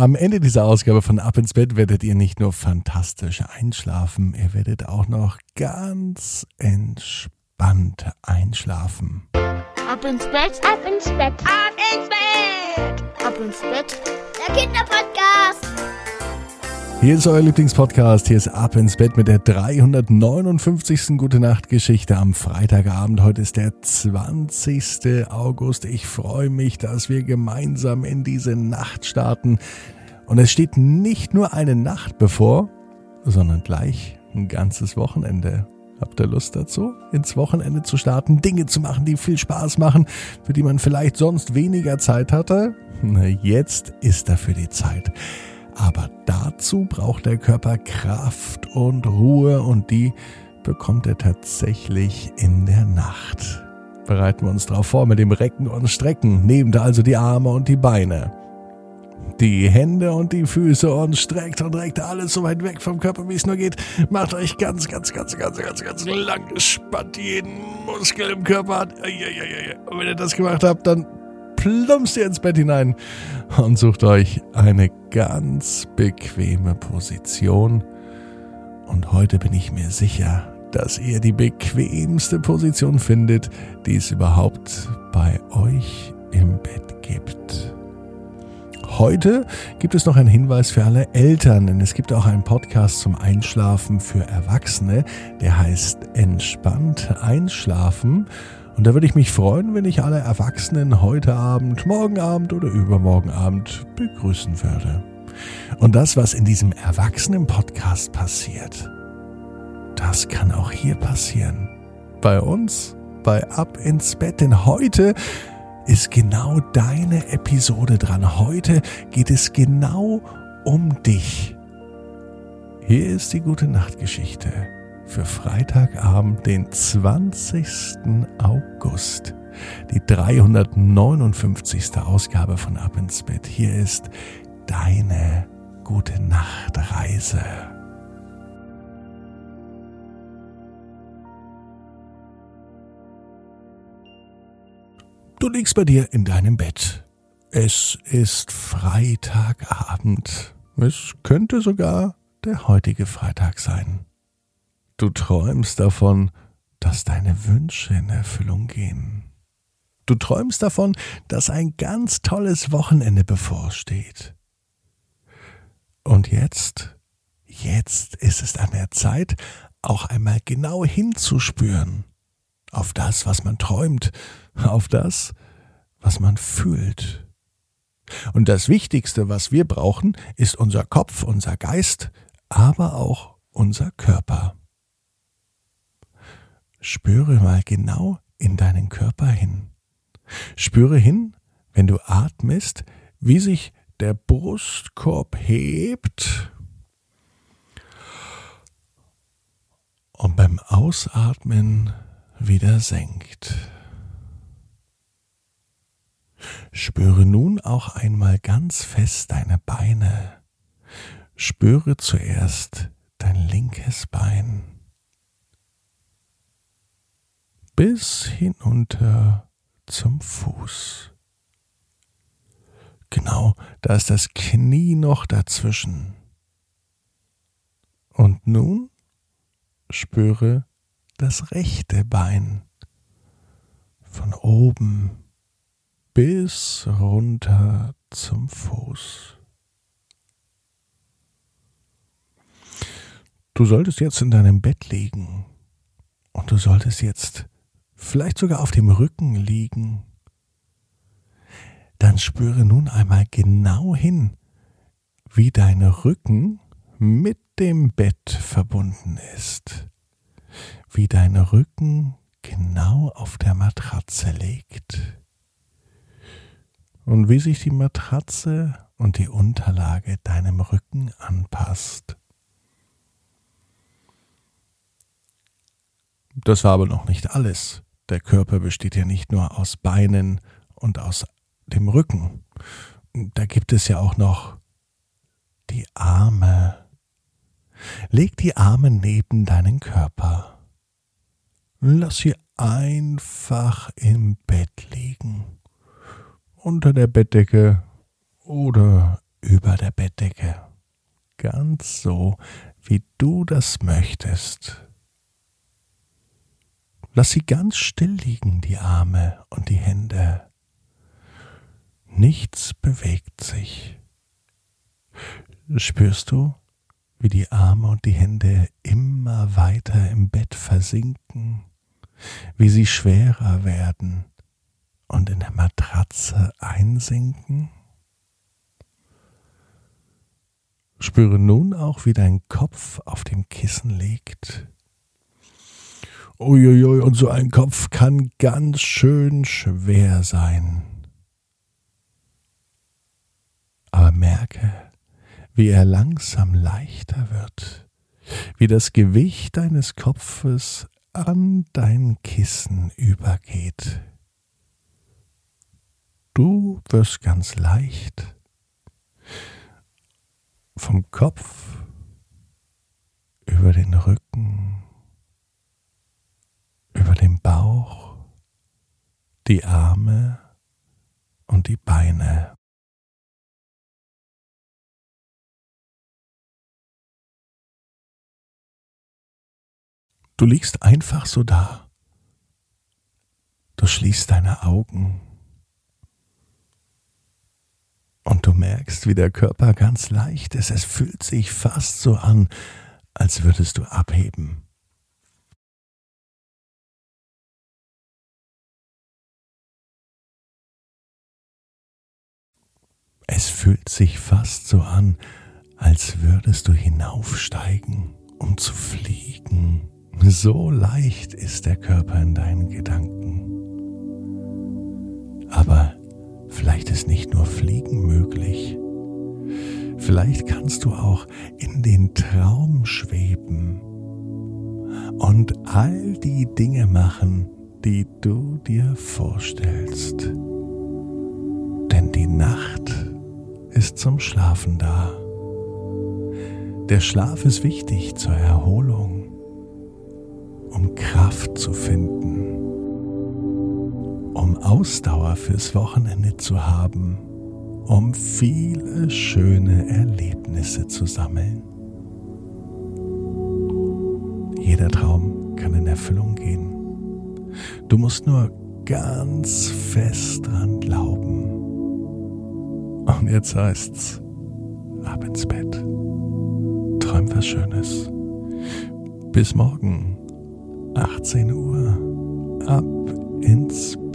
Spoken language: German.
Am Ende dieser Ausgabe von Ab ins Bett werdet ihr nicht nur fantastisch einschlafen, ihr werdet auch noch ganz entspannt einschlafen. Ab ins Bett, ab ins Bett, ab ins Bett, ab ins Bett. Der Kinderpodcast. Hier ist euer Lieblingspodcast. Hier ist Ab ins Bett mit der 359. Gute Nacht Geschichte am Freitagabend. Heute ist der 20. August. Ich freue mich, dass wir gemeinsam in diese Nacht starten. Und es steht nicht nur eine Nacht bevor, sondern gleich ein ganzes Wochenende. Habt ihr Lust dazu, ins Wochenende zu starten, Dinge zu machen, die viel Spaß machen, für die man vielleicht sonst weniger Zeit hatte? Jetzt ist dafür die Zeit. Aber dazu braucht der Körper Kraft und Ruhe und die bekommt er tatsächlich in der Nacht. Bereiten wir uns darauf vor mit dem Recken und Strecken. Nehmt also die Arme und die Beine. Die Hände und die Füße und streckt und reckt alles so weit weg vom Körper, wie es nur geht. Macht euch ganz, ganz, ganz, ganz, ganz, ganz lang. Spannt jeden Muskel im Körper an. Und wenn ihr das gemacht habt, dann plumpst ihr ins Bett hinein und sucht euch eine ganz bequeme Position. Und heute bin ich mir sicher, dass ihr die bequemste Position findet, die es überhaupt bei euch im Bett gibt. Heute gibt es noch einen Hinweis für alle Eltern, denn es gibt auch einen Podcast zum Einschlafen für Erwachsene, der heißt Entspannt Einschlafen. Und da würde ich mich freuen, wenn ich alle Erwachsenen heute Abend, morgen Abend oder übermorgen Abend begrüßen würde. Und das, was in diesem Erwachsenen-Podcast passiert, das kann auch hier passieren. Bei uns, bei Ab ins Bett. Denn heute ist genau deine Episode dran. Heute geht es genau um dich. Hier ist die gute Nachtgeschichte für Freitagabend, den 20. August. Die 359. Ausgabe von Ab ins Bett. Hier ist deine gute Nachtreise. Du liegst bei dir in deinem Bett. Es ist Freitagabend. Es könnte sogar der heutige Freitag sein. Du träumst davon, dass deine Wünsche in Erfüllung gehen. Du träumst davon, dass ein ganz tolles Wochenende bevorsteht. Und jetzt, jetzt ist es an der Zeit, auch einmal genau hinzuspüren auf das, was man träumt, auf das, was man fühlt. Und das Wichtigste, was wir brauchen, ist unser Kopf, unser Geist, aber auch unser Körper. Spüre mal genau in deinen Körper hin. Spüre hin, wenn du atmest, wie sich der Brustkorb hebt und beim Ausatmen wieder senkt. Spüre nun auch einmal ganz fest deine Beine. Spüre zuerst dein linkes Bein bis hinunter zum Fuß. Genau, da ist das Knie noch dazwischen. Und nun spüre das rechte Bein von oben bis runter zum Fuß. Du solltest jetzt in deinem Bett liegen und du solltest jetzt vielleicht sogar auf dem Rücken liegen, dann spüre nun einmal genau hin, wie dein Rücken mit dem Bett verbunden ist, wie dein Rücken genau auf der Matratze liegt und wie sich die Matratze und die Unterlage deinem Rücken anpasst. Das war aber noch nicht alles. Der Körper besteht ja nicht nur aus Beinen und aus dem Rücken. Da gibt es ja auch noch die Arme. Leg die Arme neben deinen Körper. Lass sie einfach im Bett liegen. Unter der Bettdecke oder über der Bettdecke. Ganz so, wie du das möchtest. Lass sie ganz still liegen, die Arme und die Hände. Nichts bewegt sich. Spürst du, wie die Arme und die Hände immer weiter im Bett versinken, wie sie schwerer werden und in der Matratze einsinken? Spüre nun auch, wie dein Kopf auf dem Kissen liegt Uiuiui, und so ein Kopf kann ganz schön schwer sein. Aber merke, wie er langsam leichter wird, wie das Gewicht deines Kopfes an dein Kissen übergeht. Du wirst ganz leicht vom Kopf über den Rücken über den Bauch, die Arme und die Beine. Du liegst einfach so da. Du schließt deine Augen und du merkst, wie der Körper ganz leicht ist. Es fühlt sich fast so an, als würdest du abheben. Es fühlt sich fast so an, als würdest du hinaufsteigen, um zu fliegen. So leicht ist der Körper in deinen Gedanken. Aber vielleicht ist nicht nur Fliegen möglich. Vielleicht kannst du auch in den Traum schweben und all die Dinge machen, die du dir vorstellst. Denn die Nacht ist zum Schlafen da. Der Schlaf ist wichtig zur Erholung, um Kraft zu finden, um Ausdauer fürs Wochenende zu haben, um viele schöne Erlebnisse zu sammeln. Jeder Traum kann in Erfüllung gehen. Du musst nur ganz fest dran glauben. Jetzt heißt's, ab ins Bett. Träum was Schönes. Bis morgen, 18 Uhr, ab ins Bett